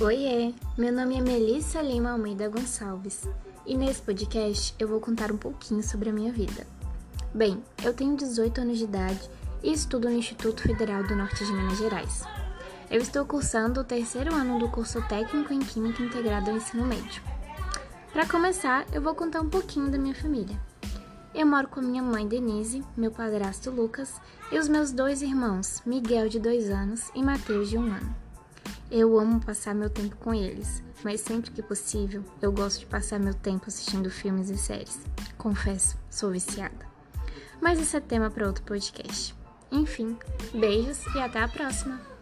Oiê, meu nome é Melissa Lima Almeida Gonçalves e nesse podcast eu vou contar um pouquinho sobre a minha vida. Bem, eu tenho 18 anos de idade e estudo no Instituto Federal do Norte de Minas Gerais. Eu estou cursando o terceiro ano do curso técnico em Química integrado ao ensino médio. Para começar, eu vou contar um pouquinho da minha família. Eu moro com minha mãe Denise, meu padrasto Lucas e os meus dois irmãos, Miguel de 2 anos e Mateus de 1 um ano. Eu amo passar meu tempo com eles, mas sempre que possível eu gosto de passar meu tempo assistindo filmes e séries. Confesso, sou viciada. Mas isso é tema para outro podcast. Enfim, beijos e até a próxima!